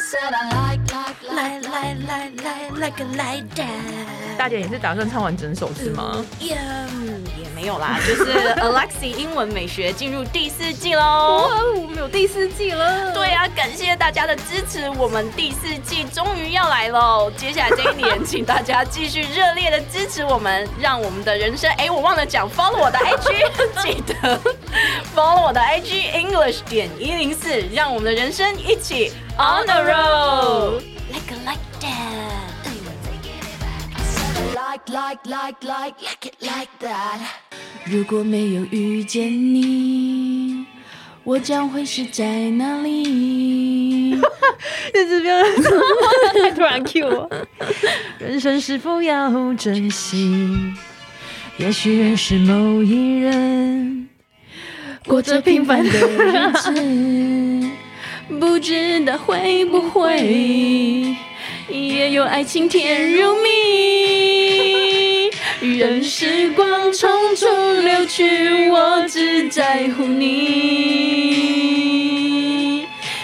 来来来来来个来的！大姐，你是打算唱完整首是吗？也也没有啦，就是 Alexie 英文美学进入第四季喽！哇，我们有第四季了！对啊，感谢大家的支持，我们第四季终于要来喽！接下来这一年，请大家继续热烈的支持我们，让我们的人生……哎，我忘了讲，follow 我的 IG，记得 follow 我的 IG English 点一零四，让我们的人生一起。On the road, like a like Like like like like it like that. 如果没有遇见你，我将会是在哪里？这是不要太突然 Q 我。人生是否要珍惜？也许认识某一人，过着平凡的日子。不知道会不会也有爱情甜如蜜。任时光匆匆流去，我只在乎你，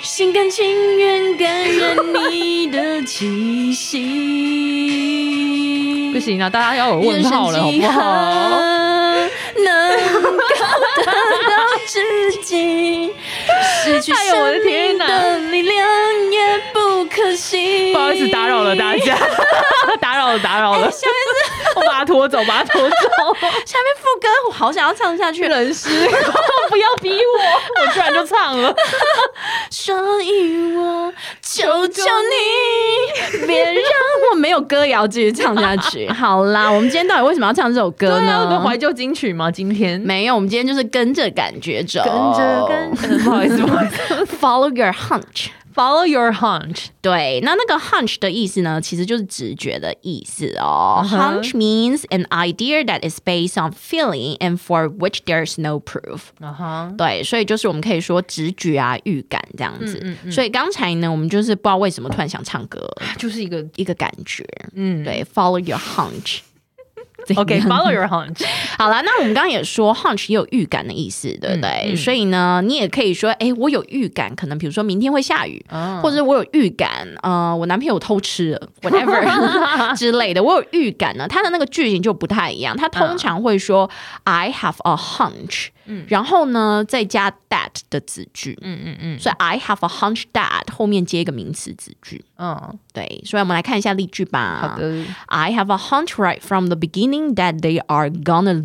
心甘情愿感染你的气息。不行啊，大家要有问号了，好不好？能够得到知己。失去生命的力量也不可惜。不好意思，打扰了大家，打扰了，打扰了。把它拖走，把它拖走。下面副歌我好想要唱下去，人师，不要逼我，我居然就唱了。所以我求求你，别让我没有歌谣继续唱下去。好啦，我们今天到底为什么要唱这首歌呢？怀旧金曲吗？今天没有，我们今天就是跟着感觉走，跟着跟着，不好意思。Follow your hunch. Follow your hunch. 对，那那个 hunch 的意思呢，其实就是直觉的意思哦。Uh -huh. Hunch means an idea that is based on feeling and for which there's no proof. 啊哈，对，所以就是我们可以说直觉啊、预感这样子。嗯嗯嗯。所以刚才呢，我们就是不知道为什么突然想唱歌，就是一个一个感觉。嗯，对，Follow your hunch. OK，follow your hunch。 好了，那我们刚刚也说，hunch 也有预感的意思，对不对？嗯嗯、所以呢，你也可以说，哎，我有预感，可能比如说明天会下雨，哦、或者我有预感，呃，我男朋友偷吃了，whatever 之类的，我有预感呢。它的那个句型就不太一样，它通常会说、嗯、I have a hunch。嗯，然后呢，再加 that 的子句，嗯嗯嗯，所以 I have a hunch that 后面接一个名词子句，嗯，对，所以我们来看一下例句吧。好的，I have a hunch right from the beginning that they are gonna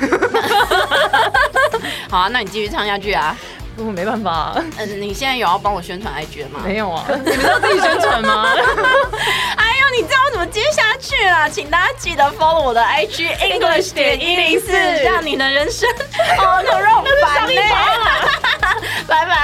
好啊，那你继续唱下去啊。我没办法。嗯，你现在有要帮我宣传 IG 了吗？没有啊。你们要自己宣传吗？哎呦，你知道我怎么接下去了？请大家记得 follow 我的 IG English 点一零四，让你的人生哦，那让我们烦呢。拜拜。